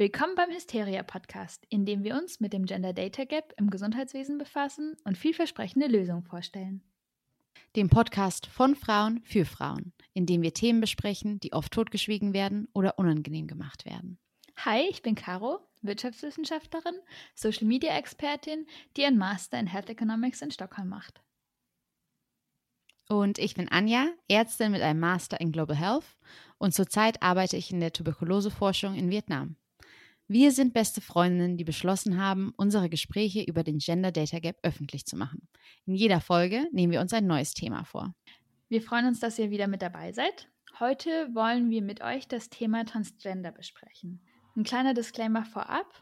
Willkommen beim Hysteria Podcast, in dem wir uns mit dem Gender Data Gap im Gesundheitswesen befassen und vielversprechende Lösungen vorstellen. Dem Podcast von Frauen für Frauen, in dem wir Themen besprechen, die oft totgeschwiegen werden oder unangenehm gemacht werden. Hi, ich bin Caro, Wirtschaftswissenschaftlerin, Social Media Expertin, die ein Master in Health Economics in Stockholm macht. Und ich bin Anja, Ärztin mit einem Master in Global Health und zurzeit arbeite ich in der Tuberkuloseforschung in Vietnam. Wir sind beste Freundinnen, die beschlossen haben, unsere Gespräche über den Gender Data Gap öffentlich zu machen. In jeder Folge nehmen wir uns ein neues Thema vor. Wir freuen uns, dass ihr wieder mit dabei seid. Heute wollen wir mit euch das Thema Transgender besprechen. Ein kleiner Disclaimer vorab.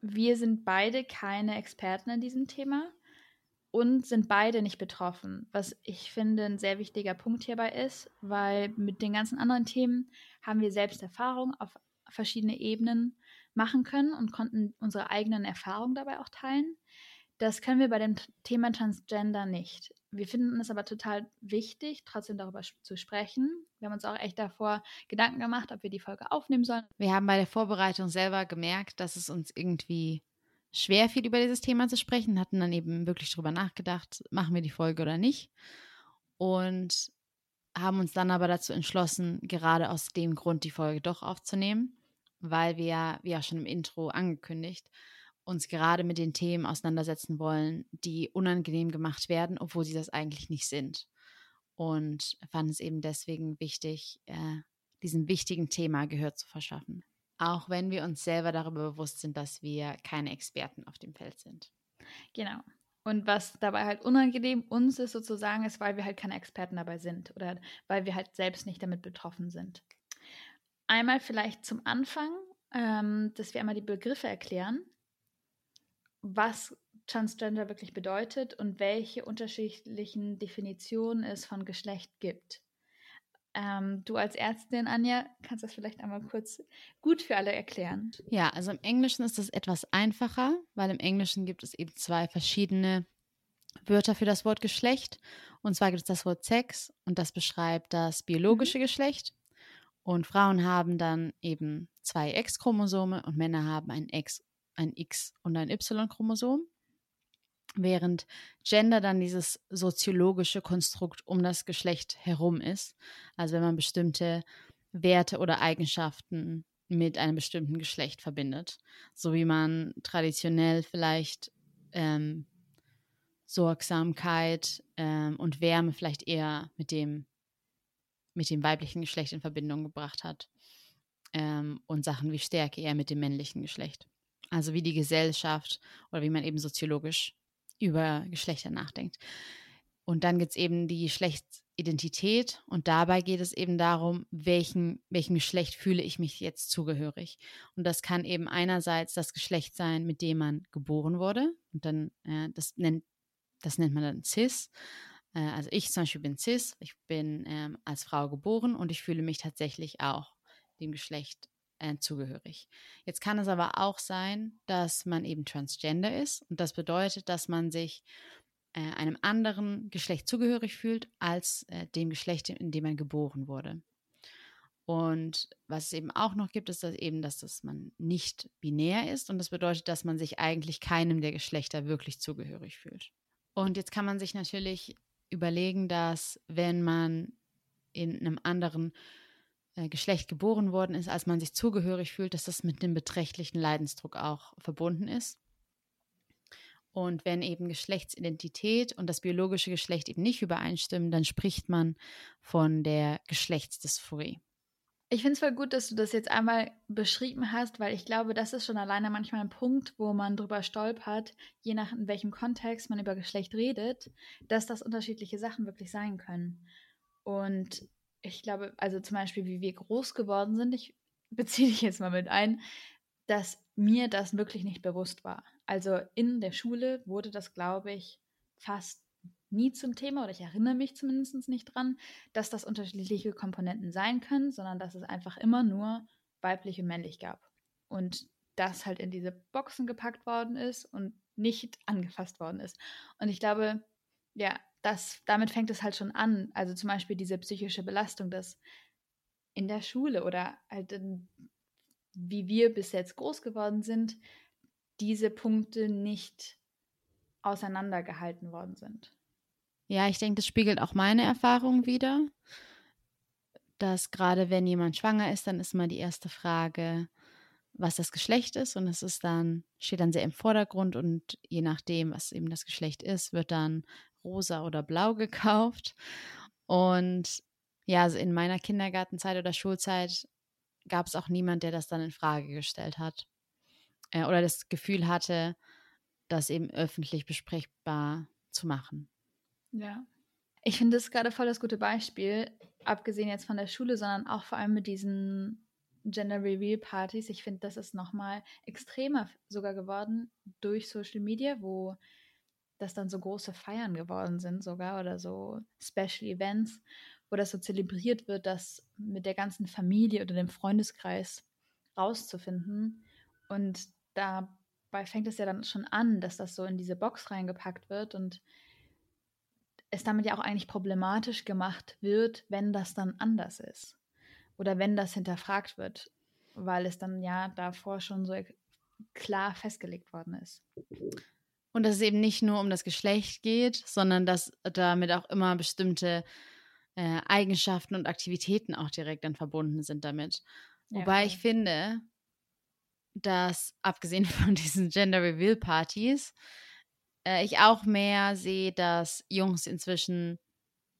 Wir sind beide keine Experten in diesem Thema und sind beide nicht betroffen, was ich finde ein sehr wichtiger Punkt hierbei ist, weil mit den ganzen anderen Themen haben wir selbst Erfahrung auf verschiedene Ebenen machen können und konnten unsere eigenen Erfahrungen dabei auch teilen. Das können wir bei dem Thema Transgender nicht. Wir finden es aber total wichtig, trotzdem darüber zu sprechen. Wir haben uns auch echt davor Gedanken gemacht, ob wir die Folge aufnehmen sollen. Wir haben bei der Vorbereitung selber gemerkt, dass es uns irgendwie schwer fiel, über dieses Thema zu sprechen, hatten dann eben wirklich darüber nachgedacht, machen wir die Folge oder nicht. Und haben uns dann aber dazu entschlossen, gerade aus dem Grund die Folge doch aufzunehmen weil wir wie auch schon im Intro angekündigt, uns gerade mit den Themen auseinandersetzen wollen, die unangenehm gemacht werden, obwohl sie das eigentlich nicht sind. Und fanden es eben deswegen wichtig, äh, diesem wichtigen Thema Gehör zu verschaffen. Auch wenn wir uns selber darüber bewusst sind, dass wir keine Experten auf dem Feld sind. Genau. Und was dabei halt unangenehm uns ist sozusagen, ist, weil wir halt keine Experten dabei sind oder weil wir halt selbst nicht damit betroffen sind. Einmal vielleicht zum Anfang, ähm, dass wir einmal die Begriffe erklären, was Transgender wirklich bedeutet und welche unterschiedlichen Definitionen es von Geschlecht gibt. Ähm, du als Ärztin, Anja, kannst das vielleicht einmal kurz gut für alle erklären. Ja, also im Englischen ist das etwas einfacher, weil im Englischen gibt es eben zwei verschiedene Wörter für das Wort Geschlecht. Und zwar gibt es das Wort Sex und das beschreibt das biologische mhm. Geschlecht und Frauen haben dann eben zwei X-Chromosome und Männer haben ein X, ein X und ein Y-Chromosom. Während Gender dann dieses soziologische Konstrukt um das Geschlecht herum ist. Also wenn man bestimmte Werte oder Eigenschaften mit einem bestimmten Geschlecht verbindet. So wie man traditionell vielleicht ähm, Sorgsamkeit ähm, und Wärme vielleicht eher mit dem mit dem weiblichen Geschlecht in Verbindung gebracht hat. Ähm, und Sachen wie Stärke eher mit dem männlichen Geschlecht. Also wie die Gesellschaft oder wie man eben soziologisch über Geschlechter nachdenkt. Und dann gibt es eben die Geschlechtsidentität und dabei geht es eben darum, welchen, welchem Geschlecht fühle ich mich jetzt zugehörig. Und das kann eben einerseits das Geschlecht sein, mit dem man geboren wurde. Und dann, äh, das, nennt, das nennt man dann cis. Äh, also ich zum Beispiel bin cis, ich bin ähm, als Frau geboren und ich fühle mich tatsächlich auch dem Geschlecht äh, zugehörig. Jetzt kann es aber auch sein, dass man eben transgender ist und das bedeutet, dass man sich äh, einem anderen Geschlecht zugehörig fühlt als äh, dem Geschlecht, in dem man geboren wurde. Und was es eben auch noch gibt, ist dass eben, dass das man nicht binär ist und das bedeutet, dass man sich eigentlich keinem der Geschlechter wirklich zugehörig fühlt. Und jetzt kann man sich natürlich überlegen, dass wenn man in einem anderen äh, Geschlecht geboren worden ist, als man sich zugehörig fühlt, dass das mit einem beträchtlichen Leidensdruck auch verbunden ist. Und wenn eben Geschlechtsidentität und das biologische Geschlecht eben nicht übereinstimmen, dann spricht man von der Geschlechtsdysphorie. Ich finde es voll gut, dass du das jetzt einmal beschrieben hast, weil ich glaube, das ist schon alleine manchmal ein Punkt, wo man drüber stolpert, je nach in welchem Kontext man über Geschlecht redet, dass das unterschiedliche Sachen wirklich sein können. Und ich glaube, also zum Beispiel, wie wir groß geworden sind, ich beziehe dich jetzt mal mit ein, dass mir das wirklich nicht bewusst war. Also in der Schule wurde das, glaube ich, fast nie zum Thema oder ich erinnere mich zumindest nicht dran, dass das unterschiedliche Komponenten sein können, sondern dass es einfach immer nur weiblich und männlich gab. Und das halt in diese Boxen gepackt worden ist und nicht angefasst worden ist. Und ich glaube, ja, das, damit fängt es halt schon an. Also zum Beispiel diese psychische Belastung, dass in der Schule oder halt in, wie wir bis jetzt groß geworden sind, diese Punkte nicht auseinandergehalten worden sind. Ja, ich denke, das spiegelt auch meine Erfahrung wieder, dass gerade wenn jemand schwanger ist, dann ist mal die erste Frage, was das Geschlecht ist und es ist dann steht dann sehr im Vordergrund und je nachdem, was eben das Geschlecht ist, wird dann rosa oder blau gekauft und ja, also in meiner Kindergartenzeit oder Schulzeit gab es auch niemand, der das dann in Frage gestellt hat äh, oder das Gefühl hatte, das eben öffentlich besprechbar zu machen. Ja. Ich finde das gerade voll das gute Beispiel, abgesehen jetzt von der Schule, sondern auch vor allem mit diesen Gender Reveal Partys. Ich finde, das ist nochmal extremer sogar geworden durch Social Media, wo das dann so große Feiern geworden sind sogar oder so Special Events, wo das so zelebriert wird, das mit der ganzen Familie oder dem Freundeskreis rauszufinden. Und dabei fängt es ja dann schon an, dass das so in diese Box reingepackt wird und es damit ja auch eigentlich problematisch gemacht wird, wenn das dann anders ist. Oder wenn das hinterfragt wird, weil es dann ja davor schon so klar festgelegt worden ist. Und dass es eben nicht nur um das Geschlecht geht, sondern dass damit auch immer bestimmte äh, Eigenschaften und Aktivitäten auch direkt dann verbunden sind damit. Wobei ja, ich finde, dass abgesehen von diesen Gender Reveal Partys, äh, ich auch mehr sehe, dass Jungs inzwischen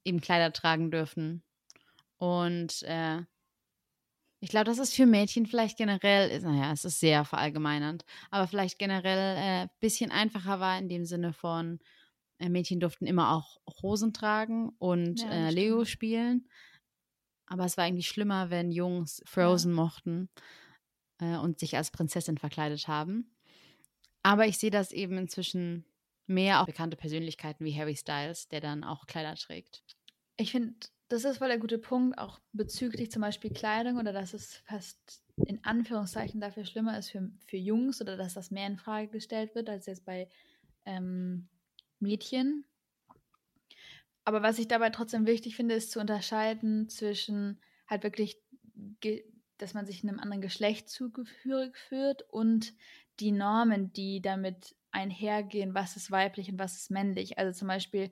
eben Kleider tragen dürfen. Und äh, ich glaube, dass es für Mädchen vielleicht generell, naja, es ist sehr verallgemeinernd, aber vielleicht generell ein äh, bisschen einfacher war in dem Sinne von, äh, Mädchen durften immer auch Hosen tragen und ja, äh, Lego spielen. Aber es war eigentlich schlimmer, wenn Jungs Frozen ja. mochten äh, und sich als Prinzessin verkleidet haben. Aber ich sehe das eben inzwischen mehr auch bekannte Persönlichkeiten wie Harry Styles, der dann auch Kleider trägt. Ich finde, das ist voll der gute Punkt, auch bezüglich zum Beispiel Kleidung oder dass es fast in Anführungszeichen dafür schlimmer ist für, für Jungs oder dass das mehr in Frage gestellt wird als jetzt bei ähm, Mädchen. Aber was ich dabei trotzdem wichtig finde, ist zu unterscheiden zwischen halt wirklich, dass man sich einem anderen Geschlecht zugehörig führt und die Normen, die damit einhergehen, was ist weiblich und was ist männlich. Also zum Beispiel,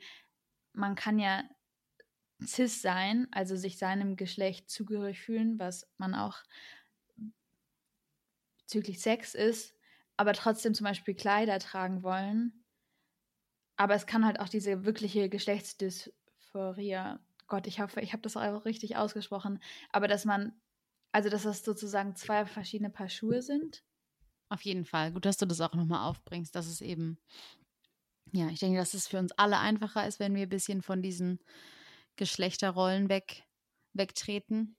man kann ja cis sein, also sich seinem Geschlecht zugehörig fühlen, was man auch bezüglich Sex ist, aber trotzdem zum Beispiel Kleider tragen wollen. Aber es kann halt auch diese wirkliche Geschlechtsdysphorie, Gott, ich hoffe, ich habe das auch richtig ausgesprochen, aber dass man, also dass das sozusagen zwei verschiedene Paar Schuhe sind. Auf jeden Fall. Gut, dass du das auch nochmal aufbringst, dass es eben, ja, ich denke, dass es für uns alle einfacher ist, wenn wir ein bisschen von diesen Geschlechterrollen weg, wegtreten.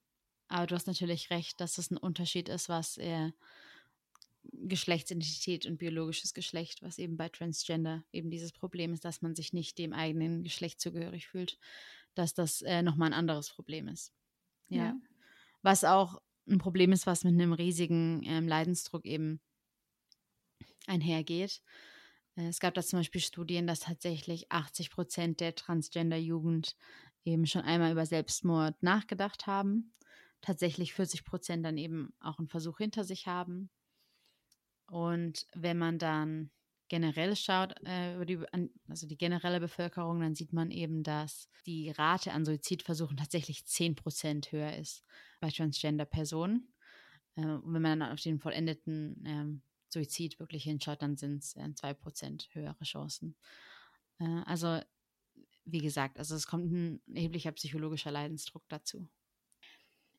Aber du hast natürlich recht, dass es ein Unterschied ist, was äh, Geschlechtsidentität und biologisches Geschlecht, was eben bei Transgender eben dieses Problem ist, dass man sich nicht dem eigenen Geschlecht zugehörig fühlt, dass das äh, nochmal ein anderes Problem ist. Ja. ja. Was auch ein Problem ist, was mit einem riesigen ähm, Leidensdruck eben einhergeht. Äh, es gab da zum Beispiel Studien, dass tatsächlich 80 Prozent der Transgender-Jugend eben schon einmal über Selbstmord nachgedacht haben. Tatsächlich 40 Prozent dann eben auch einen Versuch hinter sich haben. Und wenn man dann generell schaut, äh, die, also die generelle Bevölkerung, dann sieht man eben, dass die Rate an Suizidversuchen tatsächlich 10 Prozent höher ist bei Transgender-Personen. Äh, und wenn man dann auf den vollendeten ähm, Suizid wirklich hinschaut, dann sind es äh, 2 Prozent höhere Chancen. Äh, also wie gesagt, also es kommt ein erheblicher psychologischer Leidensdruck dazu.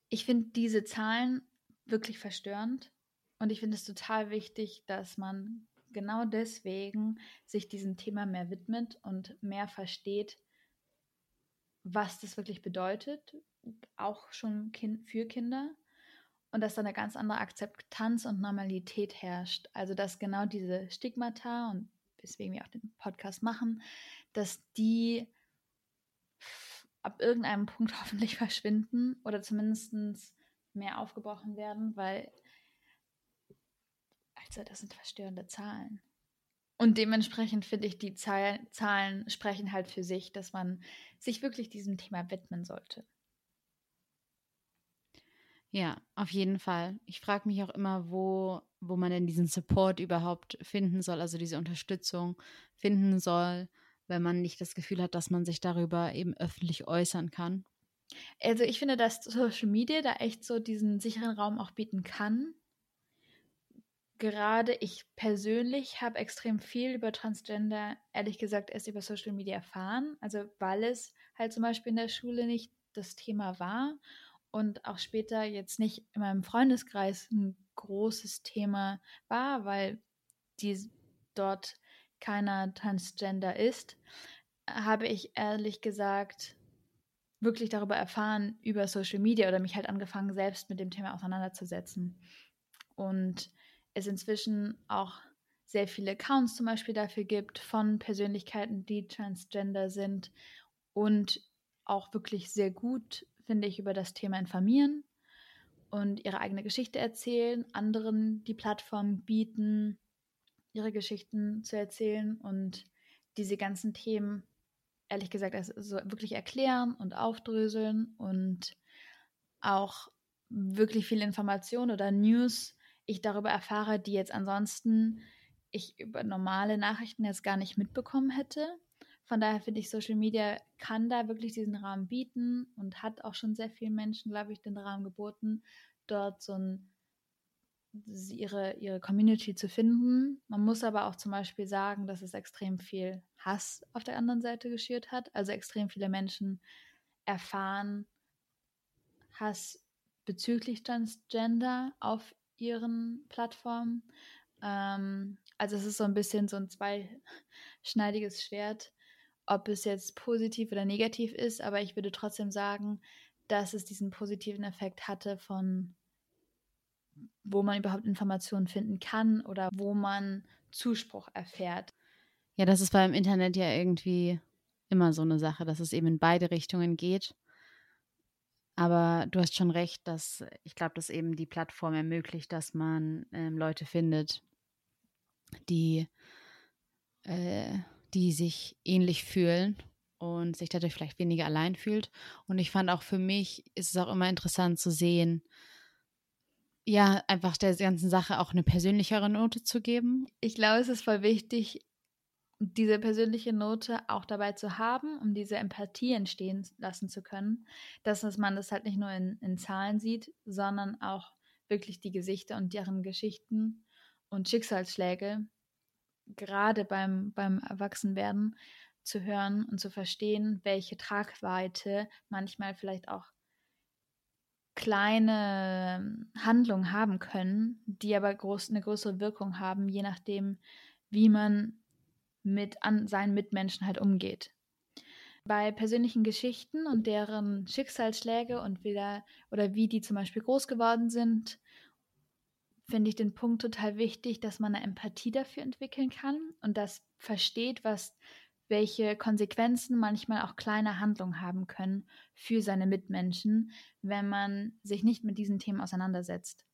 Ich finde diese Zahlen wirklich verstörend und ich finde es total wichtig, dass man genau deswegen sich diesem Thema mehr widmet und mehr versteht, was das wirklich bedeutet, auch schon kind, für Kinder und dass da eine ganz andere Akzeptanz und Normalität herrscht. Also dass genau diese Stigmata und weswegen wir auch den Podcast machen, dass die ab irgendeinem Punkt hoffentlich verschwinden oder zumindest mehr aufgebrochen werden, weil, also das sind verstörende Zahlen. Und dementsprechend finde ich, die Zahlen, Zahlen sprechen halt für sich, dass man sich wirklich diesem Thema widmen sollte. Ja, auf jeden Fall. Ich frage mich auch immer, wo, wo man denn diesen Support überhaupt finden soll, also diese Unterstützung finden soll, wenn man nicht das Gefühl hat, dass man sich darüber eben öffentlich äußern kann. Also ich finde, dass Social Media da echt so diesen sicheren Raum auch bieten kann. Gerade ich persönlich habe extrem viel über Transgender, ehrlich gesagt, erst über Social Media erfahren. Also weil es halt zum Beispiel in der Schule nicht das Thema war und auch später jetzt nicht in meinem Freundeskreis ein großes Thema war, weil die dort keiner Transgender ist, habe ich ehrlich gesagt wirklich darüber erfahren über Social Media oder mich halt angefangen, selbst mit dem Thema auseinanderzusetzen. Und es inzwischen auch sehr viele Accounts zum Beispiel dafür gibt von Persönlichkeiten, die transgender sind und auch wirklich sehr gut finde ich, über das Thema informieren und ihre eigene Geschichte erzählen, anderen die Plattform bieten, ihre Geschichten zu erzählen und diese ganzen Themen, ehrlich gesagt, also wirklich erklären und aufdröseln und auch wirklich viel Information oder News ich darüber erfahre, die jetzt ansonsten ich über normale Nachrichten jetzt gar nicht mitbekommen hätte. Von daher finde ich, Social Media kann da wirklich diesen Rahmen bieten und hat auch schon sehr vielen Menschen, glaube ich, den Rahmen geboten, dort so ein, ihre, ihre Community zu finden. Man muss aber auch zum Beispiel sagen, dass es extrem viel Hass auf der anderen Seite geschürt hat. Also extrem viele Menschen erfahren Hass bezüglich Transgender auf ihren Plattformen. Ähm, also es ist so ein bisschen so ein zweischneidiges Schwert ob es jetzt positiv oder negativ ist, aber ich würde trotzdem sagen, dass es diesen positiven Effekt hatte von wo man überhaupt Informationen finden kann oder wo man Zuspruch erfährt. Ja, das ist beim Internet ja irgendwie immer so eine Sache, dass es eben in beide Richtungen geht. Aber du hast schon recht, dass ich glaube, dass eben die Plattform ermöglicht, dass man ähm, Leute findet, die äh, die sich ähnlich fühlen und sich dadurch vielleicht weniger allein fühlt. Und ich fand auch für mich ist es auch immer interessant zu sehen, ja, einfach der ganzen Sache auch eine persönlichere Note zu geben. Ich glaube, es ist voll wichtig, diese persönliche Note auch dabei zu haben, um diese Empathie entstehen lassen zu können, dass man das halt nicht nur in, in Zahlen sieht, sondern auch wirklich die Gesichter und deren Geschichten und Schicksalsschläge gerade beim, beim Erwachsenwerden zu hören und zu verstehen, welche Tragweite manchmal vielleicht auch kleine Handlungen haben können, die aber groß, eine größere Wirkung haben, je nachdem, wie man mit an seinen Mitmenschen halt umgeht. Bei persönlichen Geschichten und deren Schicksalsschläge und wieder oder wie die zum Beispiel groß geworden sind finde ich den Punkt total wichtig, dass man eine Empathie dafür entwickeln kann und das versteht, was welche Konsequenzen manchmal auch kleine Handlungen haben können für seine Mitmenschen, wenn man sich nicht mit diesen Themen auseinandersetzt.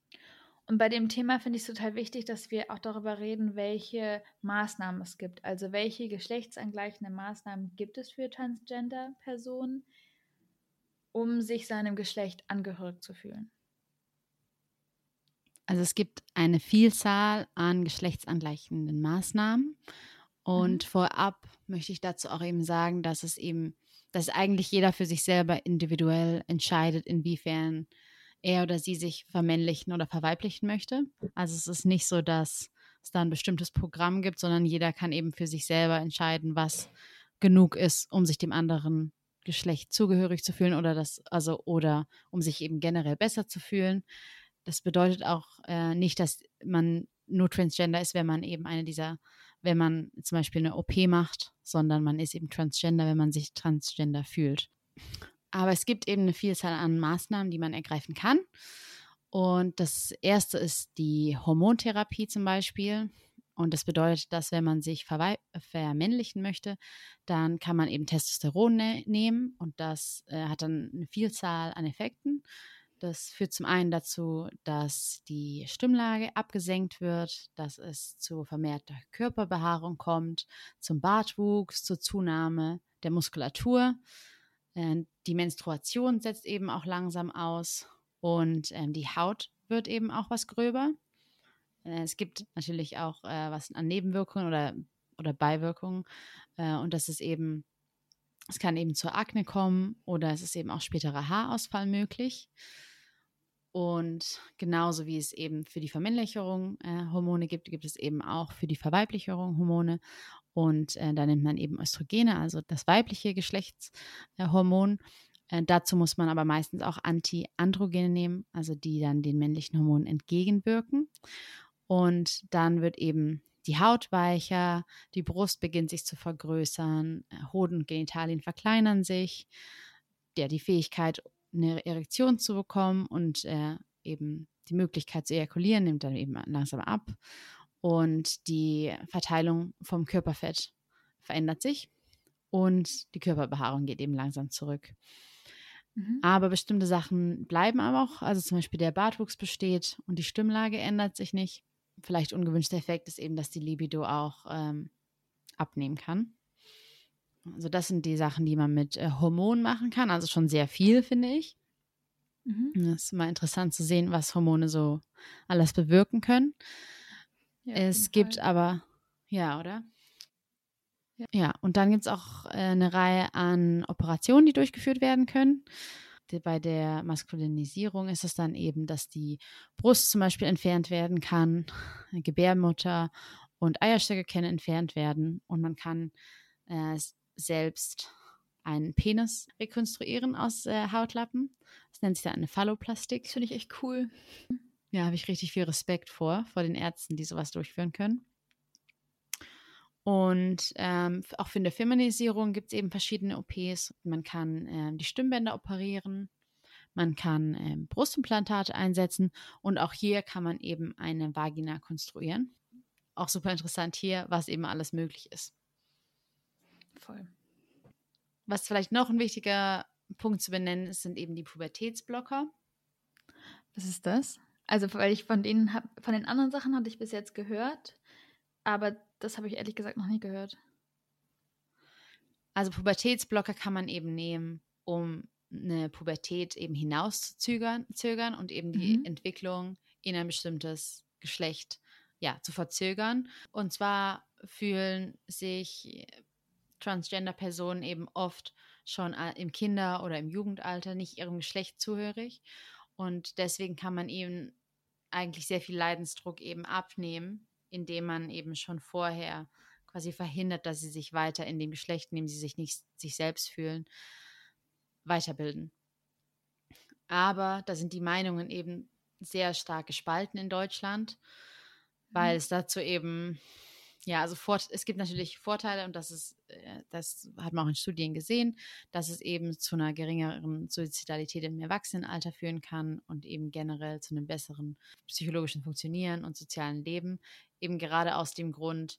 Und bei dem Thema finde ich es total wichtig, dass wir auch darüber reden, welche Maßnahmen es gibt. Also welche geschlechtsangleichende Maßnahmen gibt es für Transgender-Personen, um sich seinem Geschlecht angehörig zu fühlen. Also es gibt eine Vielzahl an geschlechtsangleichenden Maßnahmen. Und mhm. vorab möchte ich dazu auch eben sagen, dass es eben, dass eigentlich jeder für sich selber individuell entscheidet, inwiefern er oder sie sich vermännlichen oder verweiblichen möchte. Also es ist nicht so, dass es da ein bestimmtes Programm gibt, sondern jeder kann eben für sich selber entscheiden, was genug ist, um sich dem anderen Geschlecht zugehörig zu fühlen oder das, also oder um sich eben generell besser zu fühlen. Das bedeutet auch äh, nicht, dass man nur Transgender ist, wenn man eben eine dieser, wenn man zum Beispiel eine OP macht, sondern man ist eben Transgender, wenn man sich Transgender fühlt. Aber es gibt eben eine Vielzahl an Maßnahmen, die man ergreifen kann. Und das erste ist die Hormontherapie zum Beispiel. Und das bedeutet, dass wenn man sich vermännlichen möchte, dann kann man eben Testosteron ne nehmen und das äh, hat dann eine Vielzahl an Effekten. Das führt zum einen dazu, dass die Stimmlage abgesenkt wird, dass es zu vermehrter Körperbehaarung kommt, zum Bartwuchs, zur Zunahme der Muskulatur. Äh, die Menstruation setzt eben auch langsam aus Und ähm, die Haut wird eben auch was gröber. Äh, es gibt natürlich auch äh, was an Nebenwirkungen oder, oder Beiwirkungen. Äh, und das ist eben, es kann eben zur Akne kommen oder es ist eben auch späterer Haarausfall möglich. Und genauso wie es eben für die Vermännlicherung äh, Hormone gibt, gibt es eben auch für die Verweiblicherung Hormone. Und äh, da nimmt man eben Östrogene, also das weibliche Geschlechtshormon. Äh, dazu muss man aber meistens auch Antiandrogene nehmen, also die dann den männlichen Hormonen entgegenwirken. Und dann wird eben die Haut weicher, die Brust beginnt sich zu vergrößern, äh, Hoden und Genitalien verkleinern sich. Ja, die Fähigkeit, eine Erektion zu bekommen und äh, eben die Möglichkeit zu ejakulieren nimmt dann eben langsam ab und die Verteilung vom Körperfett verändert sich und die Körperbehaarung geht eben langsam zurück. Mhm. Aber bestimmte Sachen bleiben aber auch, also zum Beispiel der Bartwuchs besteht und die Stimmlage ändert sich nicht. Vielleicht ungewünschter Effekt ist eben, dass die Libido auch ähm, abnehmen kann. Also das sind die Sachen, die man mit äh, Hormonen machen kann. Also schon sehr viel, finde ich. Mhm. Das ist mal interessant zu sehen, was Hormone so alles bewirken können. Ja, es gibt Fall. aber, ja, oder? Ja, ja und dann gibt es auch äh, eine Reihe an Operationen, die durchgeführt werden können. Bei der Maskulinisierung ist es dann eben, dass die Brust zum Beispiel entfernt werden kann, Gebärmutter und Eierstöcke können entfernt werden und man kann äh, selbst einen Penis rekonstruieren aus äh, Hautlappen. Das nennt sich dann eine Phalloplastik. Das finde ich echt cool. Ja, habe ich richtig viel Respekt vor, vor den Ärzten, die sowas durchführen können. Und ähm, auch für eine Feminisierung gibt es eben verschiedene OPs. Man kann ähm, die Stimmbänder operieren, man kann ähm, Brustimplantate einsetzen und auch hier kann man eben eine Vagina konstruieren. Auch super interessant hier, was eben alles möglich ist. Voll. Was vielleicht noch ein wichtiger Punkt zu benennen ist, sind eben die Pubertätsblocker. Was ist das? Also, weil ich von denen hab, von den anderen Sachen hatte ich bis jetzt gehört, aber das habe ich ehrlich gesagt noch nie gehört. Also Pubertätsblocker kann man eben nehmen, um eine Pubertät eben hinauszuzögern zögern und eben die mhm. Entwicklung in ein bestimmtes Geschlecht ja, zu verzögern. Und zwar fühlen sich Transgender-Personen eben oft schon im Kinder- oder im Jugendalter nicht ihrem Geschlecht zuhörig. Und deswegen kann man eben eigentlich sehr viel Leidensdruck eben abnehmen, indem man eben schon vorher quasi verhindert, dass sie sich weiter in dem Geschlecht, in dem sie sich nicht sich selbst fühlen, weiterbilden. Aber da sind die Meinungen eben sehr stark gespalten in Deutschland, weil mhm. es dazu eben ja, also Fort es gibt natürlich Vorteile und das ist, äh, das hat man auch in Studien gesehen, dass es eben zu einer geringeren Suizidalität im Erwachsenenalter führen kann und eben generell zu einem besseren psychologischen Funktionieren und sozialen Leben. Eben gerade aus dem Grund,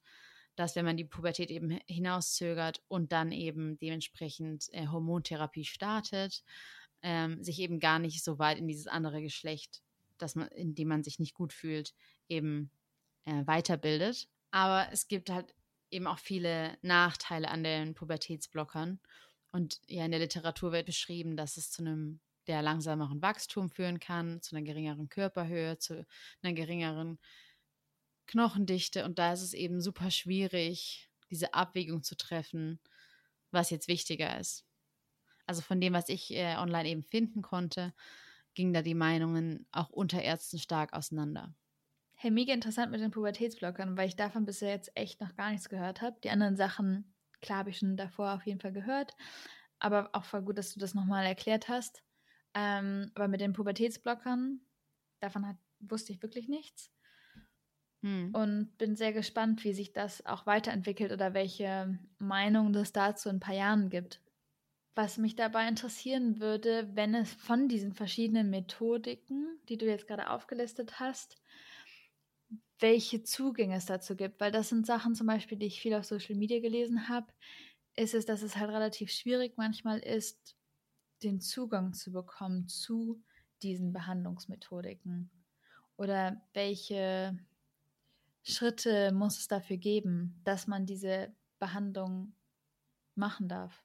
dass wenn man die Pubertät eben hinauszögert und dann eben dementsprechend äh, Hormontherapie startet, ähm, sich eben gar nicht so weit in dieses andere Geschlecht, dass man, in dem man sich nicht gut fühlt, eben äh, weiterbildet aber es gibt halt eben auch viele Nachteile an den Pubertätsblockern. Und ja, in der Literatur wird beschrieben, dass es zu einem der langsameren Wachstum führen kann, zu einer geringeren Körperhöhe, zu einer geringeren Knochendichte. Und da ist es eben super schwierig, diese Abwägung zu treffen, was jetzt wichtiger ist. Also von dem, was ich äh, online eben finden konnte, gingen da die Meinungen auch unter Ärzten stark auseinander. Hey, mega interessant mit den Pubertätsblockern, weil ich davon bisher jetzt echt noch gar nichts gehört habe. Die anderen Sachen, klar, habe ich schon davor auf jeden Fall gehört. Aber auch voll gut, dass du das nochmal erklärt hast. Ähm, aber mit den Pubertätsblockern, davon hat, wusste ich wirklich nichts. Hm. Und bin sehr gespannt, wie sich das auch weiterentwickelt oder welche Meinung es dazu in ein paar Jahren gibt. Was mich dabei interessieren würde, wenn es von diesen verschiedenen Methodiken, die du jetzt gerade aufgelistet hast, welche Zugänge es dazu gibt, weil das sind Sachen zum Beispiel, die ich viel auf Social Media gelesen habe, ist es, dass es halt relativ schwierig manchmal ist, den Zugang zu bekommen zu diesen Behandlungsmethodiken. Oder welche Schritte muss es dafür geben, dass man diese Behandlung machen darf?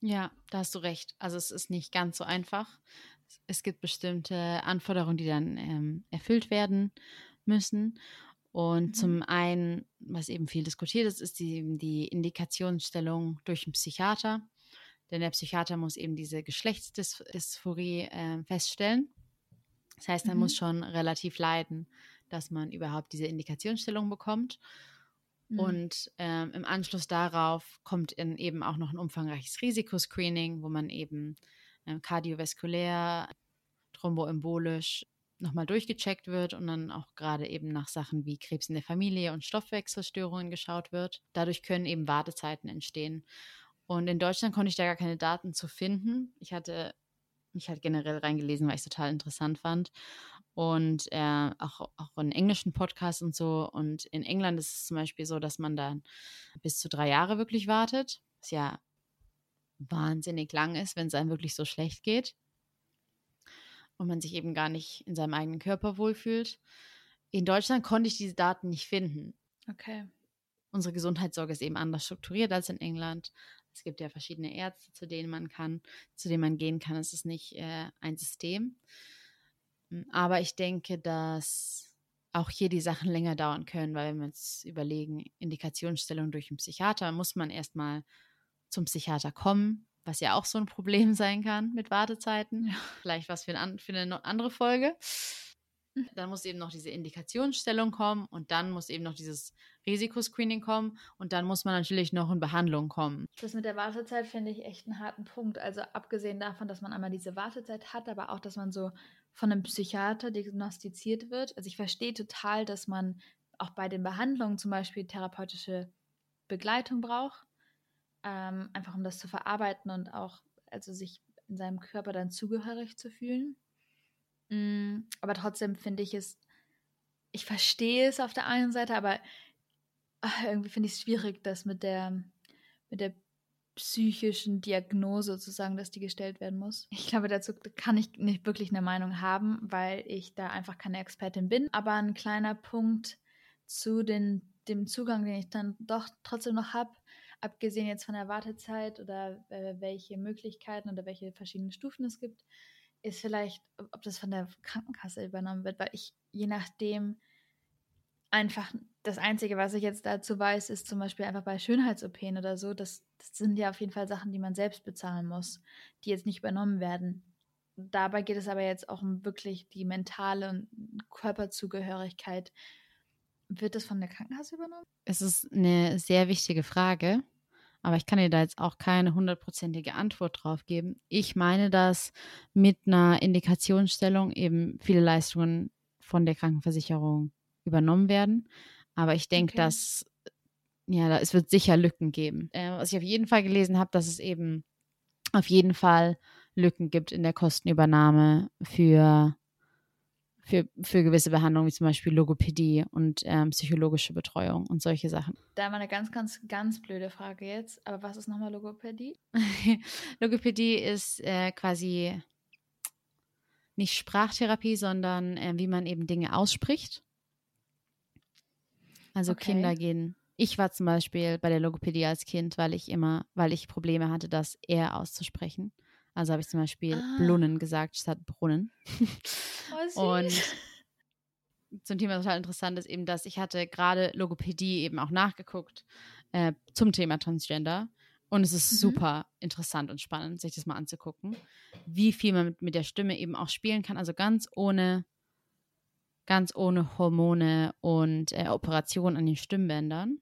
Ja, da hast du recht. Also es ist nicht ganz so einfach. Es gibt bestimmte Anforderungen, die dann ähm, erfüllt werden müssen. Und mhm. zum einen, was eben viel diskutiert ist, ist die, die Indikationsstellung durch einen Psychiater. Denn der Psychiater muss eben diese Geschlechtsdysphorie äh, feststellen. Das heißt, er mhm. muss schon relativ leiden, dass man überhaupt diese Indikationsstellung bekommt. Mhm. Und ähm, im Anschluss darauf kommt in eben auch noch ein umfangreiches Risikoscreening, wo man eben äh, kardiovaskulär, thromboembolisch nochmal durchgecheckt wird und dann auch gerade eben nach Sachen wie Krebs in der Familie und Stoffwechselstörungen geschaut wird. Dadurch können eben Wartezeiten entstehen. Und in Deutschland konnte ich da gar keine Daten zu finden. Ich hatte mich halt generell reingelesen, weil ich es total interessant fand. Und äh, auch, auch in englischen Podcasts und so. Und in England ist es zum Beispiel so, dass man dann bis zu drei Jahre wirklich wartet. Was ja wahnsinnig lang ist, wenn es einem wirklich so schlecht geht. Und man sich eben gar nicht in seinem eigenen Körper wohlfühlt. In Deutschland konnte ich diese Daten nicht finden. Okay. Unsere Gesundheitssorge ist eben anders strukturiert als in England. Es gibt ja verschiedene Ärzte, zu denen man kann, zu denen man gehen kann. Es ist nicht äh, ein System. Hm, aber ich denke, dass auch hier die Sachen länger dauern können, weil wenn wir uns überlegen, Indikationsstellung durch einen Psychiater, muss man erstmal zum Psychiater kommen, was ja auch so ein Problem sein kann mit Wartezeiten. Vielleicht was für, ein, für eine andere Folge. Dann muss eben noch diese Indikationsstellung kommen und dann muss eben noch dieses Risikoscreening kommen und dann muss man natürlich noch in Behandlung kommen. Das mit der Wartezeit finde ich echt einen harten Punkt. Also abgesehen davon, dass man einmal diese Wartezeit hat, aber auch, dass man so von einem Psychiater diagnostiziert wird. Also ich verstehe total, dass man auch bei den Behandlungen zum Beispiel therapeutische Begleitung braucht, ähm, einfach um das zu verarbeiten und auch also sich in seinem Körper dann zugehörig zu fühlen. Mm, aber trotzdem finde ich es, ich verstehe es auf der einen Seite, aber ach, irgendwie finde ich es schwierig, das mit der, mit der psychischen Diagnose sozusagen, dass die gestellt werden muss. Ich glaube, dazu kann ich nicht wirklich eine Meinung haben, weil ich da einfach keine Expertin bin. Aber ein kleiner Punkt zu den, dem Zugang, den ich dann doch trotzdem noch habe, abgesehen jetzt von der Wartezeit oder äh, welche Möglichkeiten oder welche verschiedenen Stufen es gibt, ist vielleicht, ob das von der Krankenkasse übernommen wird, weil ich je nachdem einfach das Einzige, was ich jetzt dazu weiß, ist zum Beispiel einfach bei Schönheits-OP oder so, das, das sind ja auf jeden Fall Sachen, die man selbst bezahlen muss, die jetzt nicht übernommen werden. Dabei geht es aber jetzt auch um wirklich die mentale und Körperzugehörigkeit. Wird das von der Krankenkasse übernommen? Es ist eine sehr wichtige Frage. Aber ich kann dir da jetzt auch keine hundertprozentige Antwort drauf geben. Ich meine, dass mit einer Indikationsstellung eben viele Leistungen von der Krankenversicherung übernommen werden. Aber ich denke, okay. dass ja, es wird sicher Lücken geben. Äh, was ich auf jeden Fall gelesen habe, dass es eben auf jeden Fall Lücken gibt in der Kostenübernahme für für, für gewisse Behandlungen, wie zum Beispiel Logopädie und ähm, psychologische Betreuung und solche Sachen. Da mal eine ganz, ganz, ganz blöde Frage jetzt. Aber was ist nochmal Logopädie? Logopädie ist äh, quasi nicht Sprachtherapie, sondern äh, wie man eben Dinge ausspricht. Also okay. Kinder gehen. Ich war zum Beispiel bei der Logopädie als Kind, weil ich immer, weil ich Probleme hatte, das R auszusprechen. Also habe ich zum Beispiel ah. Blunnen gesagt statt Brunnen. Oh, und zum Thema total interessant ist eben, dass ich hatte gerade Logopädie eben auch nachgeguckt äh, zum Thema Transgender. Und es ist mhm. super interessant und spannend, sich das mal anzugucken, wie viel man mit, mit der Stimme eben auch spielen kann. Also ganz ohne, ganz ohne Hormone und äh, Operationen an den Stimmbändern.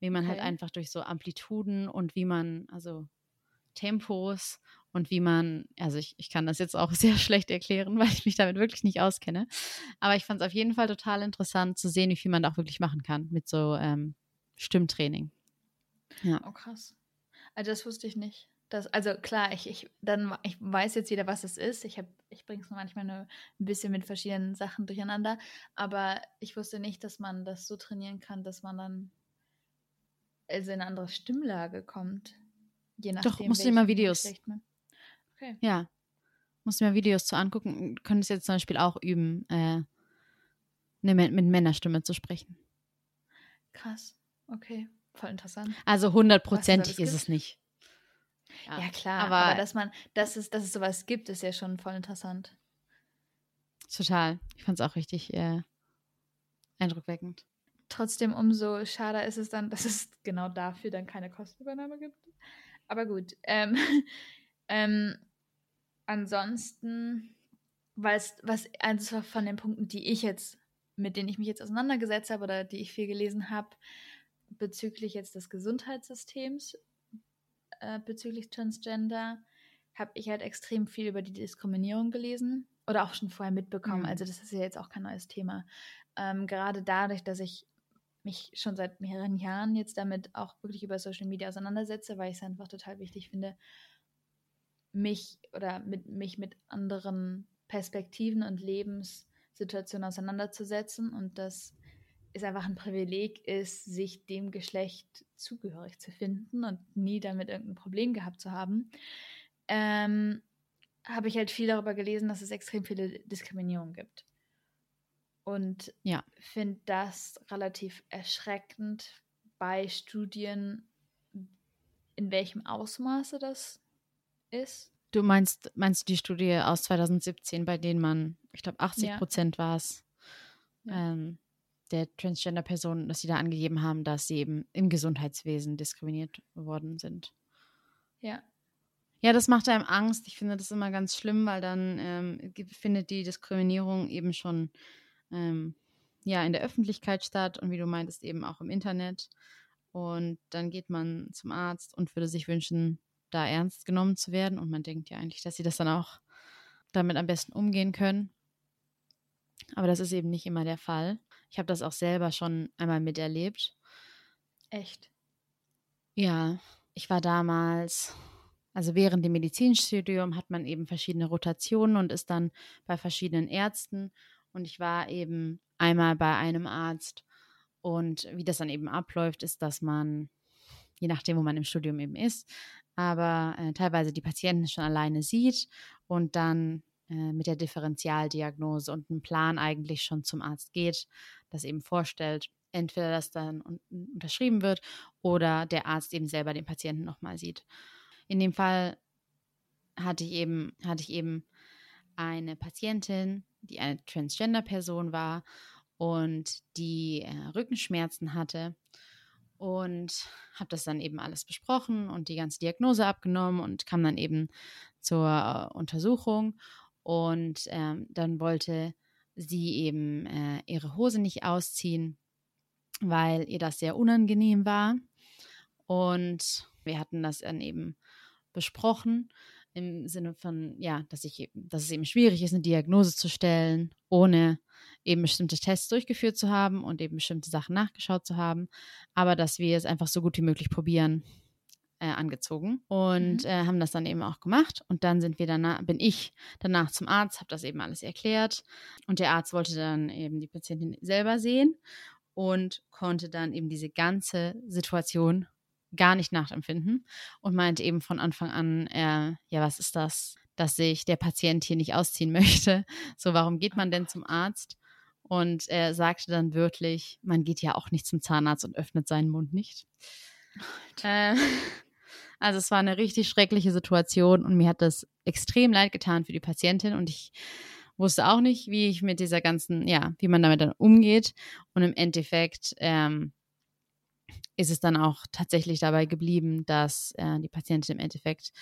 Wie man halt okay. halt einfach durch so Amplituden und wie man, also Tempos und wie man, also ich, ich kann das jetzt auch sehr schlecht erklären, weil ich mich damit wirklich nicht auskenne. Aber ich fand es auf jeden Fall total interessant zu sehen, wie viel man da auch wirklich machen kann mit so ähm, Stimmtraining. Ja. Oh, krass. Also das wusste ich nicht. Das, also klar, ich, ich, dann, ich weiß jetzt wieder, was es ist. Ich, ich bringe es manchmal nur ein bisschen mit verschiedenen Sachen durcheinander. Aber ich wusste nicht, dass man das so trainieren kann, dass man dann also in eine andere Stimmlage kommt. Je nachdem, Doch, musst du mal Videos. Okay. Ja. Musst du mir Videos zu angucken. Könntest jetzt zum Beispiel auch üben, äh, ne, mit Männerstimme zu sprechen. Krass. Okay. Voll interessant. Also hundertprozentig ist es nicht. Ja, ja klar, aber, aber, dass man, dass es, dass es sowas gibt, ist ja schon voll interessant. Total. Ich fand es auch richtig äh, eindruckweckend. Trotzdem umso schade ist es dann, dass es genau dafür dann keine Kostenübernahme gibt. Aber gut. Ähm, ähm, ansonsten, was, was eins von den Punkten, die ich jetzt, mit denen ich mich jetzt auseinandergesetzt habe oder die ich viel gelesen habe, bezüglich jetzt des Gesundheitssystems, äh, bezüglich Transgender, habe ich halt extrem viel über die Diskriminierung gelesen oder auch schon vorher mitbekommen. Mhm. Also das ist ja jetzt auch kein neues Thema. Ähm, gerade dadurch, dass ich mich schon seit mehreren Jahren jetzt damit auch wirklich über Social Media auseinandersetze, weil ich es einfach total wichtig finde, mich oder mit mich mit anderen Perspektiven und Lebenssituationen auseinanderzusetzen und das ist einfach ein Privileg ist, sich dem Geschlecht zugehörig zu finden und nie damit irgendein Problem gehabt zu haben, ähm, habe ich halt viel darüber gelesen, dass es extrem viele Diskriminierungen gibt. Und ja. finde das relativ erschreckend bei Studien, in welchem Ausmaße das ist. Du meinst, meinst du die Studie aus 2017, bei denen man, ich glaube, 80 Prozent ja. war es, ja. ähm, der Transgender-Personen, dass sie da angegeben haben, dass sie eben im Gesundheitswesen diskriminiert worden sind. Ja. Ja, das macht einem Angst. Ich finde das immer ganz schlimm, weil dann ähm, findet die Diskriminierung eben schon ähm, ja, in der Öffentlichkeit statt und wie du meintest, eben auch im Internet. Und dann geht man zum Arzt und würde sich wünschen, da ernst genommen zu werden. Und man denkt ja eigentlich, dass sie das dann auch damit am besten umgehen können. Aber das ist eben nicht immer der Fall. Ich habe das auch selber schon einmal miterlebt. Echt? Ja, ich war damals, also während dem Medizinstudium hat man eben verschiedene Rotationen und ist dann bei verschiedenen Ärzten. Und ich war eben einmal bei einem Arzt. Und wie das dann eben abläuft, ist, dass man, je nachdem, wo man im Studium eben ist, aber äh, teilweise die Patienten schon alleine sieht und dann äh, mit der Differentialdiagnose und einem Plan eigentlich schon zum Arzt geht, das eben vorstellt, entweder das dann un unterschrieben wird oder der Arzt eben selber den Patienten nochmal sieht. In dem Fall hatte ich eben, hatte ich eben eine Patientin, die eine Transgender-Person war und die äh, Rückenschmerzen hatte und habe das dann eben alles besprochen und die ganze Diagnose abgenommen und kam dann eben zur äh, Untersuchung und ähm, dann wollte sie eben äh, ihre Hose nicht ausziehen, weil ihr das sehr unangenehm war. Und wir hatten das dann eben besprochen im Sinne von, ja, dass ich, dass es eben schwierig ist, eine Diagnose zu stellen, ohne eben bestimmte Tests durchgeführt zu haben und eben bestimmte Sachen nachgeschaut zu haben, aber dass wir es einfach so gut wie möglich probieren, äh, angezogen und mhm. äh, haben das dann eben auch gemacht. Und dann sind wir danach, bin ich danach zum Arzt, habe das eben alles erklärt. Und der Arzt wollte dann eben die Patientin selber sehen und konnte dann eben diese ganze Situation gar nicht nachempfinden und meinte eben von Anfang an, äh, ja, was ist das, dass sich der Patient hier nicht ausziehen möchte? So, warum geht man denn zum Arzt? Und er sagte dann wörtlich, man geht ja auch nicht zum Zahnarzt und öffnet seinen Mund nicht. Äh, also es war eine richtig schreckliche Situation und mir hat das extrem leid getan für die Patientin und ich wusste auch nicht, wie ich mit dieser ganzen, ja, wie man damit dann umgeht. Und im Endeffekt ähm, ist es dann auch tatsächlich dabei geblieben, dass äh, die Patientin im Endeffekt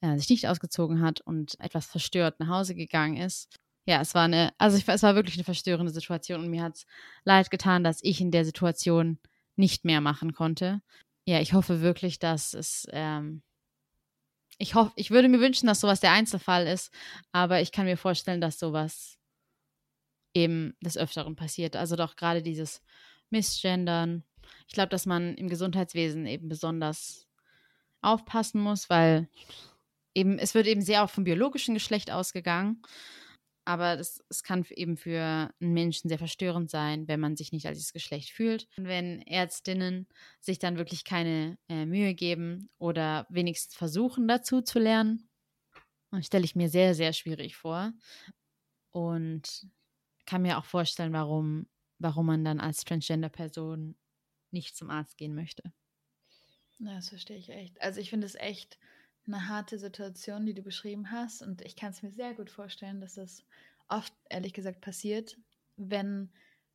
äh, sich nicht ausgezogen hat und etwas verstört nach Hause gegangen ist. Ja, es war eine, also ich, es war wirklich eine verstörende Situation und mir hat es leid getan, dass ich in der Situation nicht mehr machen konnte ja, ich hoffe wirklich, dass es, ähm, ich hoffe, ich würde mir wünschen, dass sowas der Einzelfall ist, aber ich kann mir vorstellen, dass sowas eben des Öfteren passiert. Also doch gerade dieses Missgendern. Ich glaube, dass man im Gesundheitswesen eben besonders aufpassen muss, weil eben, es wird eben sehr auch vom biologischen Geschlecht ausgegangen. Aber das, es kann eben für einen Menschen sehr verstörend sein, wenn man sich nicht als dieses Geschlecht fühlt. Und wenn Ärztinnen sich dann wirklich keine äh, Mühe geben oder wenigstens versuchen dazu zu lernen, stelle ich mir sehr, sehr schwierig vor. Und kann mir auch vorstellen, warum, warum man dann als Transgender-Person nicht zum Arzt gehen möchte. Das verstehe ich echt. Also ich finde es echt eine harte Situation, die du beschrieben hast. Und ich kann es mir sehr gut vorstellen, dass das oft, ehrlich gesagt, passiert, wenn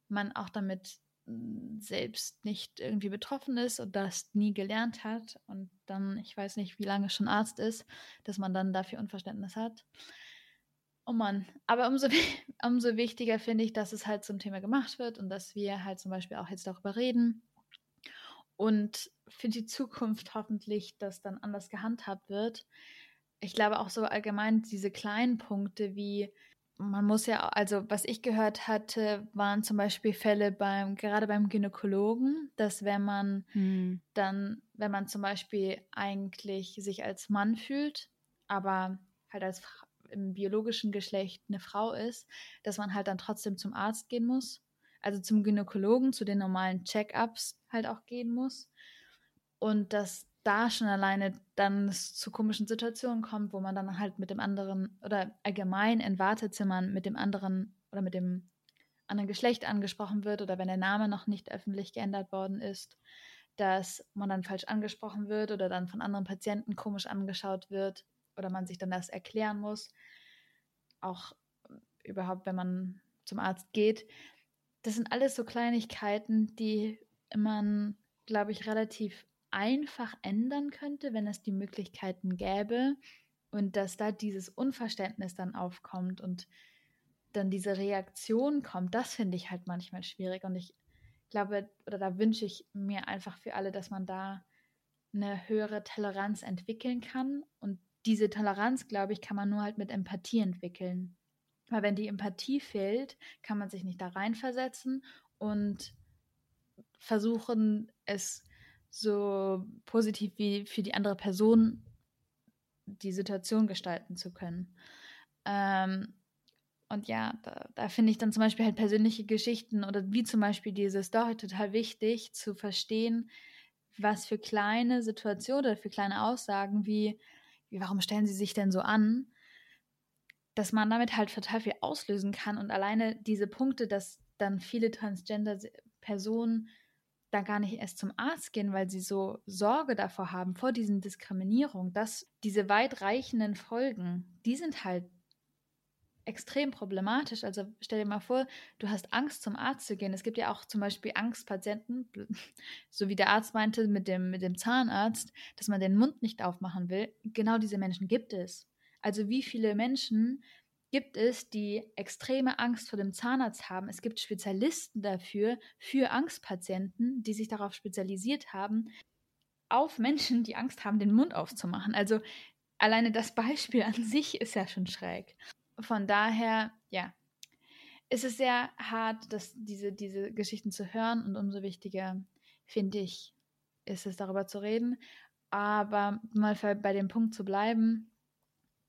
man auch damit hm, selbst nicht irgendwie betroffen ist und das nie gelernt hat und dann, ich weiß nicht, wie lange schon Arzt ist, dass man dann dafür Unverständnis hat. Oh Mann, aber umso, umso wichtiger finde ich, dass es halt zum Thema gemacht wird und dass wir halt zum Beispiel auch jetzt darüber reden und für die Zukunft hoffentlich das dann anders gehandhabt wird. Ich glaube auch so allgemein diese kleinen Punkte wie man muss ja, also was ich gehört hatte, waren zum Beispiel Fälle beim, gerade beim Gynäkologen, dass wenn man hm. dann, wenn man zum Beispiel eigentlich sich als Mann fühlt, aber halt als im biologischen Geschlecht eine Frau ist, dass man halt dann trotzdem zum Arzt gehen muss. Also zum Gynäkologen, zu den normalen Check-ups halt auch gehen muss. Und dass da schon alleine dann es zu komischen Situationen kommt, wo man dann halt mit dem anderen oder allgemein in Wartezimmern mit dem anderen oder mit dem anderen Geschlecht angesprochen wird oder wenn der Name noch nicht öffentlich geändert worden ist, dass man dann falsch angesprochen wird oder dann von anderen Patienten komisch angeschaut wird oder man sich dann das erklären muss. Auch überhaupt, wenn man zum Arzt geht. Das sind alles so Kleinigkeiten, die man, glaube ich, relativ einfach ändern könnte, wenn es die Möglichkeiten gäbe und dass da dieses Unverständnis dann aufkommt und dann diese Reaktion kommt, das finde ich halt manchmal schwierig und ich glaube oder da wünsche ich mir einfach für alle, dass man da eine höhere Toleranz entwickeln kann und diese Toleranz, glaube ich, kann man nur halt mit Empathie entwickeln. Weil wenn die Empathie fehlt, kann man sich nicht da reinversetzen und versuchen, es so positiv wie für die andere Person die Situation gestalten zu können. Ähm, und ja, da, da finde ich dann zum Beispiel halt persönliche Geschichten oder wie zum Beispiel diese Story total wichtig zu verstehen, was für kleine Situationen oder für kleine Aussagen wie, wie warum stellen sie sich denn so an, dass man damit halt total viel auslösen kann und alleine diese Punkte, dass dann viele Transgender-Personen da gar nicht erst zum Arzt gehen, weil sie so Sorge davor haben, vor diesen Diskriminierungen, dass diese weitreichenden Folgen, die sind halt extrem problematisch. Also stell dir mal vor, du hast Angst, zum Arzt zu gehen. Es gibt ja auch zum Beispiel Angstpatienten, so wie der Arzt meinte mit dem, mit dem Zahnarzt, dass man den Mund nicht aufmachen will. Genau diese Menschen gibt es. Also wie viele Menschen gibt es, die extreme Angst vor dem Zahnarzt haben. Es gibt Spezialisten dafür, für Angstpatienten, die sich darauf spezialisiert haben, auf Menschen, die Angst haben, den Mund aufzumachen. Also alleine das Beispiel an sich ist ja schon schräg. Von daher, ja, ist es sehr hart, dass diese, diese Geschichten zu hören und umso wichtiger, finde ich, ist es darüber zu reden. Aber mal bei dem Punkt zu bleiben,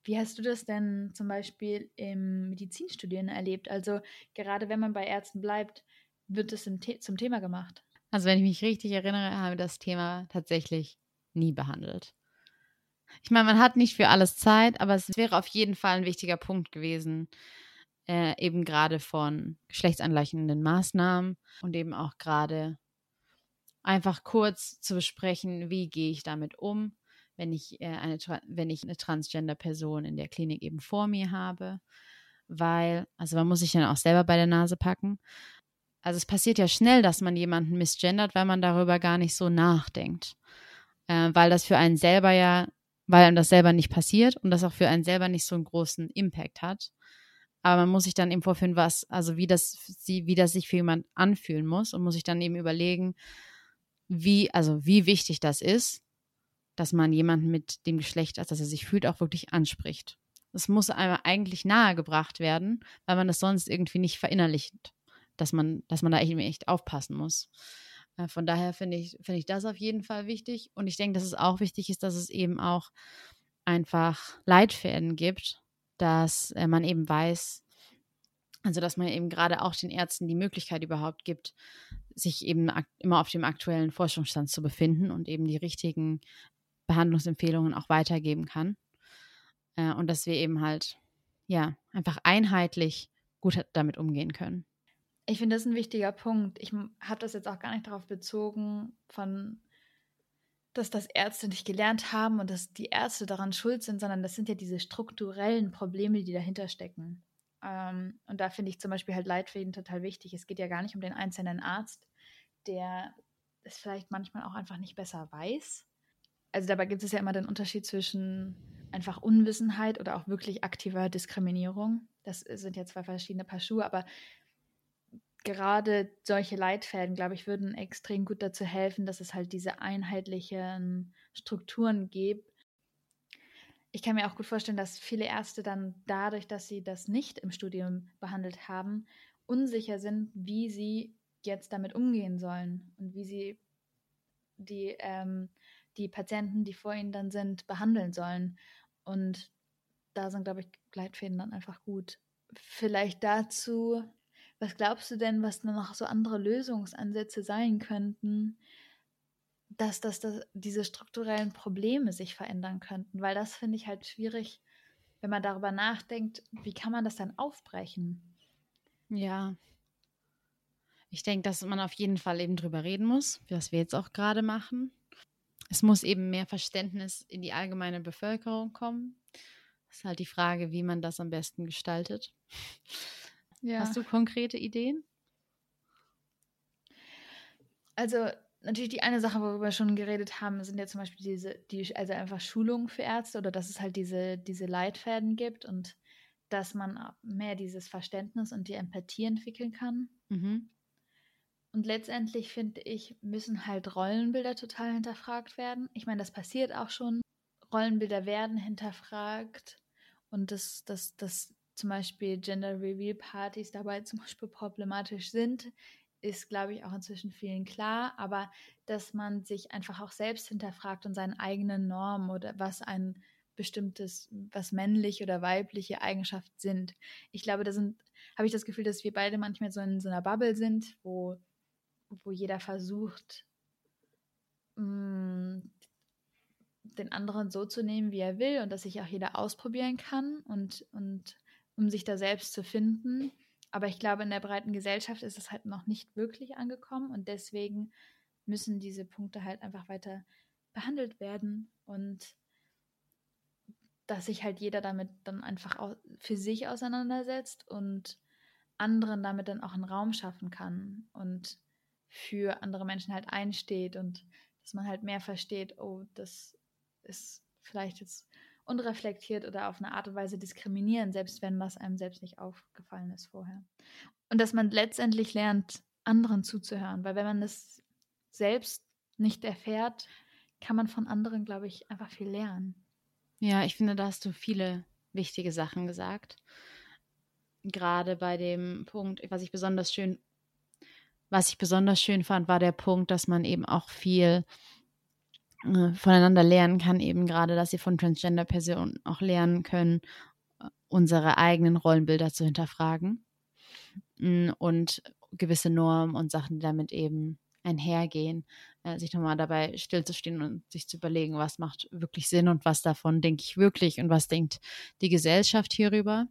wie hast du das denn zum Beispiel im Medizinstudieren erlebt? Also gerade wenn man bei Ärzten bleibt, wird es The zum Thema gemacht? Also wenn ich mich richtig erinnere, habe ich das Thema tatsächlich nie behandelt. Ich meine, man hat nicht für alles Zeit, aber es wäre auf jeden Fall ein wichtiger Punkt gewesen, äh, eben gerade von geschlechtsangleichenden Maßnahmen und eben auch gerade einfach kurz zu besprechen, wie gehe ich damit um wenn ich, äh, eine, wenn ich eine Transgender-Person in der Klinik eben vor mir habe, weil, also man muss sich dann auch selber bei der Nase packen. Also es passiert ja schnell, dass man jemanden misgendert, weil man darüber gar nicht so nachdenkt. Äh, weil das für einen selber ja, weil einem das selber nicht passiert und das auch für einen selber nicht so einen großen Impact hat. Aber man muss sich dann eben vorführen, was, also wie das, wie das sich für jemand anfühlen muss und muss sich dann eben überlegen, wie, also wie wichtig das ist dass man jemanden mit dem Geschlecht, als dass er sich fühlt, auch wirklich anspricht. Das muss einem eigentlich nahegebracht werden, weil man das sonst irgendwie nicht verinnerlicht, dass man, dass man da eben echt aufpassen muss. Äh, von daher finde ich, finde ich das auf jeden Fall wichtig. Und ich denke, dass es auch wichtig ist, dass es eben auch einfach Leitfäden gibt, dass äh, man eben weiß, also dass man eben gerade auch den Ärzten die Möglichkeit überhaupt gibt, sich eben immer auf dem aktuellen Forschungsstand zu befinden und eben die richtigen Behandlungsempfehlungen auch weitergeben kann. Äh, und dass wir eben halt, ja, einfach einheitlich gut damit umgehen können. Ich finde das ein wichtiger Punkt. Ich habe das jetzt auch gar nicht darauf bezogen, von dass das Ärzte nicht gelernt haben und dass die Ärzte daran schuld sind, sondern das sind ja diese strukturellen Probleme, die dahinter stecken. Ähm, und da finde ich zum Beispiel halt Leitfäden total wichtig. Es geht ja gar nicht um den einzelnen Arzt, der es vielleicht manchmal auch einfach nicht besser weiß. Also dabei gibt es ja immer den Unterschied zwischen einfach Unwissenheit oder auch wirklich aktiver Diskriminierung. Das sind ja zwei verschiedene Paar Schuhe, aber gerade solche Leitfäden, glaube ich, würden extrem gut dazu helfen, dass es halt diese einheitlichen Strukturen gibt. Ich kann mir auch gut vorstellen, dass viele Ärzte dann dadurch, dass sie das nicht im Studium behandelt haben, unsicher sind, wie sie jetzt damit umgehen sollen und wie sie die, ähm, die Patienten, die vor ihnen dann sind, behandeln sollen. Und da sind, glaube ich, Leitfäden dann einfach gut. Vielleicht dazu was glaubst du denn, was noch so andere Lösungsansätze sein könnten, dass, dass, dass diese strukturellen Probleme sich verändern könnten? Weil das finde ich halt schwierig, wenn man darüber nachdenkt, wie kann man das dann aufbrechen? Ja. Ich denke, dass man auf jeden Fall eben drüber reden muss, was wir jetzt auch gerade machen. Es muss eben mehr Verständnis in die allgemeine Bevölkerung kommen. Das ist halt die Frage, wie man das am besten gestaltet. Ja. Hast du konkrete Ideen? Also natürlich die eine Sache, worüber wir schon geredet haben, sind ja zum Beispiel diese, die, also einfach Schulungen für Ärzte oder dass es halt diese, diese Leitfäden gibt und dass man mehr dieses Verständnis und die Empathie entwickeln kann. Mhm. Und letztendlich finde ich, müssen halt Rollenbilder total hinterfragt werden. Ich meine, das passiert auch schon. Rollenbilder werden hinterfragt und das, das, das zum Beispiel Gender Reveal Partys dabei zum Beispiel problematisch sind, ist, glaube ich, auch inzwischen vielen klar. Aber dass man sich einfach auch selbst hinterfragt und seinen eigenen Normen oder was ein bestimmtes, was männliche oder weibliche Eigenschaften sind. Ich glaube, da sind, habe ich das Gefühl, dass wir beide manchmal so in so einer Bubble sind, wo, wo jeder versucht, mm, den anderen so zu nehmen, wie er will und dass sich auch jeder ausprobieren kann und, und um sich da selbst zu finden. Aber ich glaube, in der breiten Gesellschaft ist es halt noch nicht wirklich angekommen und deswegen müssen diese Punkte halt einfach weiter behandelt werden und dass sich halt jeder damit dann einfach für sich auseinandersetzt und anderen damit dann auch einen Raum schaffen kann und für andere Menschen halt einsteht und dass man halt mehr versteht, oh, das ist vielleicht jetzt unreflektiert oder auf eine Art und Weise diskriminieren, selbst wenn das einem selbst nicht aufgefallen ist vorher. Und dass man letztendlich lernt, anderen zuzuhören, weil wenn man das selbst nicht erfährt, kann man von anderen, glaube ich, einfach viel lernen. Ja, ich finde, da hast du viele wichtige Sachen gesagt. Gerade bei dem Punkt, was ich besonders schön, was ich besonders schön fand, war der Punkt, dass man eben auch viel äh, voneinander lernen kann, eben gerade, dass sie von Transgender-Personen auch lernen können, äh, unsere eigenen Rollenbilder zu hinterfragen mm, und gewisse Normen und Sachen, die damit eben einhergehen, äh, sich nochmal dabei stillzustehen und sich zu überlegen, was macht wirklich Sinn und was davon denke ich wirklich und was denkt die Gesellschaft hierüber.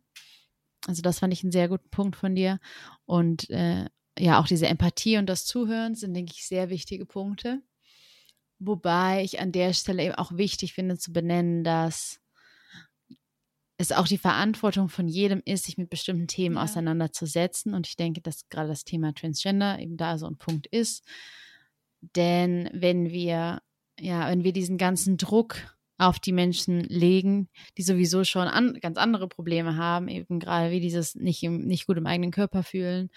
Also das fand ich einen sehr guten Punkt von dir. Und äh, ja, auch diese Empathie und das Zuhören sind, denke ich, sehr wichtige Punkte. Wobei ich an der Stelle eben auch wichtig finde zu benennen, dass es auch die Verantwortung von jedem ist, sich mit bestimmten Themen ja. auseinanderzusetzen. Und ich denke, dass gerade das Thema Transgender eben da so ein Punkt ist. Denn wenn wir, ja, wenn wir diesen ganzen Druck auf die Menschen legen, die sowieso schon an, ganz andere Probleme haben, eben gerade wie dieses nicht, im, nicht gut im eigenen Körper fühlen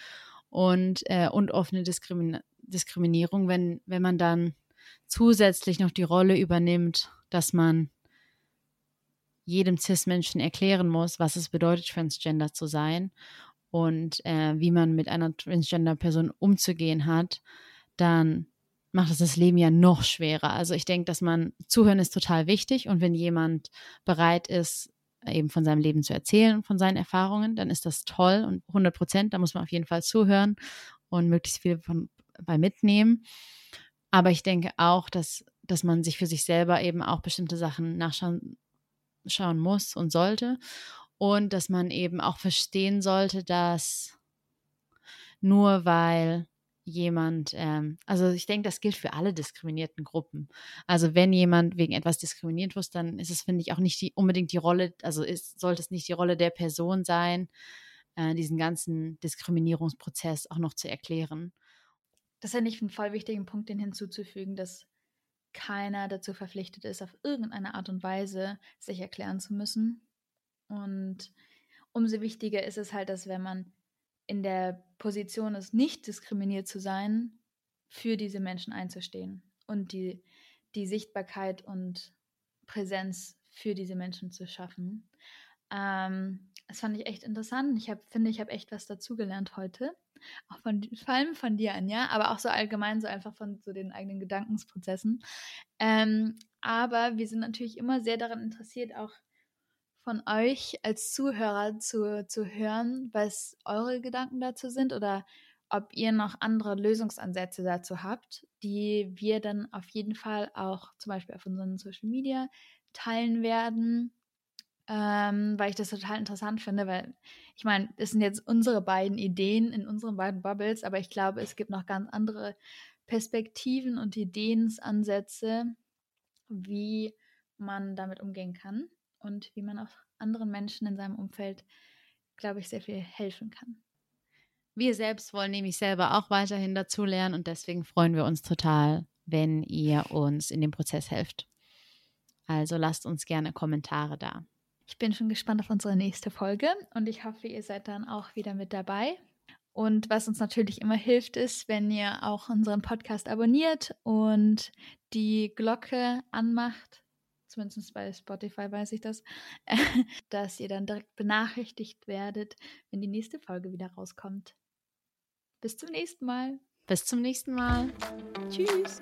und, äh, und offene Diskrimin Diskriminierung, wenn, wenn man dann zusätzlich noch die Rolle übernimmt, dass man jedem CIS-Menschen erklären muss, was es bedeutet, Transgender zu sein und äh, wie man mit einer Transgender-Person umzugehen hat, dann macht es das Leben ja noch schwerer. Also ich denke, dass man zuhören ist total wichtig und wenn jemand bereit ist, eben von seinem Leben zu erzählen, von seinen Erfahrungen, dann ist das toll und 100 Prozent, da muss man auf jeden Fall zuhören und möglichst viel von, bei mitnehmen. Aber ich denke auch, dass, dass man sich für sich selber eben auch bestimmte Sachen nachschauen schauen muss und sollte. Und dass man eben auch verstehen sollte, dass nur weil jemand, ähm, also ich denke, das gilt für alle diskriminierten Gruppen. Also wenn jemand wegen etwas diskriminiert wird, dann ist es, finde ich, auch nicht die, unbedingt die Rolle, also ist, sollte es nicht die Rolle der Person sein, äh, diesen ganzen Diskriminierungsprozess auch noch zu erklären. Das ist ja nicht ein voll wichtigen Punkt, den hinzuzufügen, dass keiner dazu verpflichtet ist, auf irgendeine Art und Weise sich erklären zu müssen. Und umso wichtiger ist es halt, dass wenn man in der Position ist, nicht diskriminiert zu sein, für diese Menschen einzustehen und die, die Sichtbarkeit und Präsenz für diese Menschen zu schaffen. Ähm, das fand ich echt interessant. Ich hab, finde, ich habe echt was dazugelernt heute. Auch von, vor allem von dir, Anja, aber auch so allgemein, so einfach von so den eigenen Gedankensprozessen. Ähm, aber wir sind natürlich immer sehr daran interessiert, auch von euch als Zuhörer zu, zu hören, was eure Gedanken dazu sind oder ob ihr noch andere Lösungsansätze dazu habt, die wir dann auf jeden Fall auch zum Beispiel auf unseren Social Media teilen werden, ähm, weil ich das total interessant finde, weil ich meine, das sind jetzt unsere beiden Ideen in unseren beiden Bubbles, aber ich glaube, es gibt noch ganz andere Perspektiven und Ideensansätze, wie man damit umgehen kann und wie man auch anderen Menschen in seinem Umfeld, glaube ich, sehr viel helfen kann. Wir selbst wollen nämlich selber auch weiterhin dazulernen und deswegen freuen wir uns total, wenn ihr uns in dem Prozess helft. Also lasst uns gerne Kommentare da. Ich bin schon gespannt auf unsere nächste Folge und ich hoffe, ihr seid dann auch wieder mit dabei. Und was uns natürlich immer hilft, ist, wenn ihr auch unseren Podcast abonniert und die Glocke anmacht, zumindest bei Spotify weiß ich das, dass ihr dann direkt benachrichtigt werdet, wenn die nächste Folge wieder rauskommt. Bis zum nächsten Mal. Bis zum nächsten Mal. Tschüss.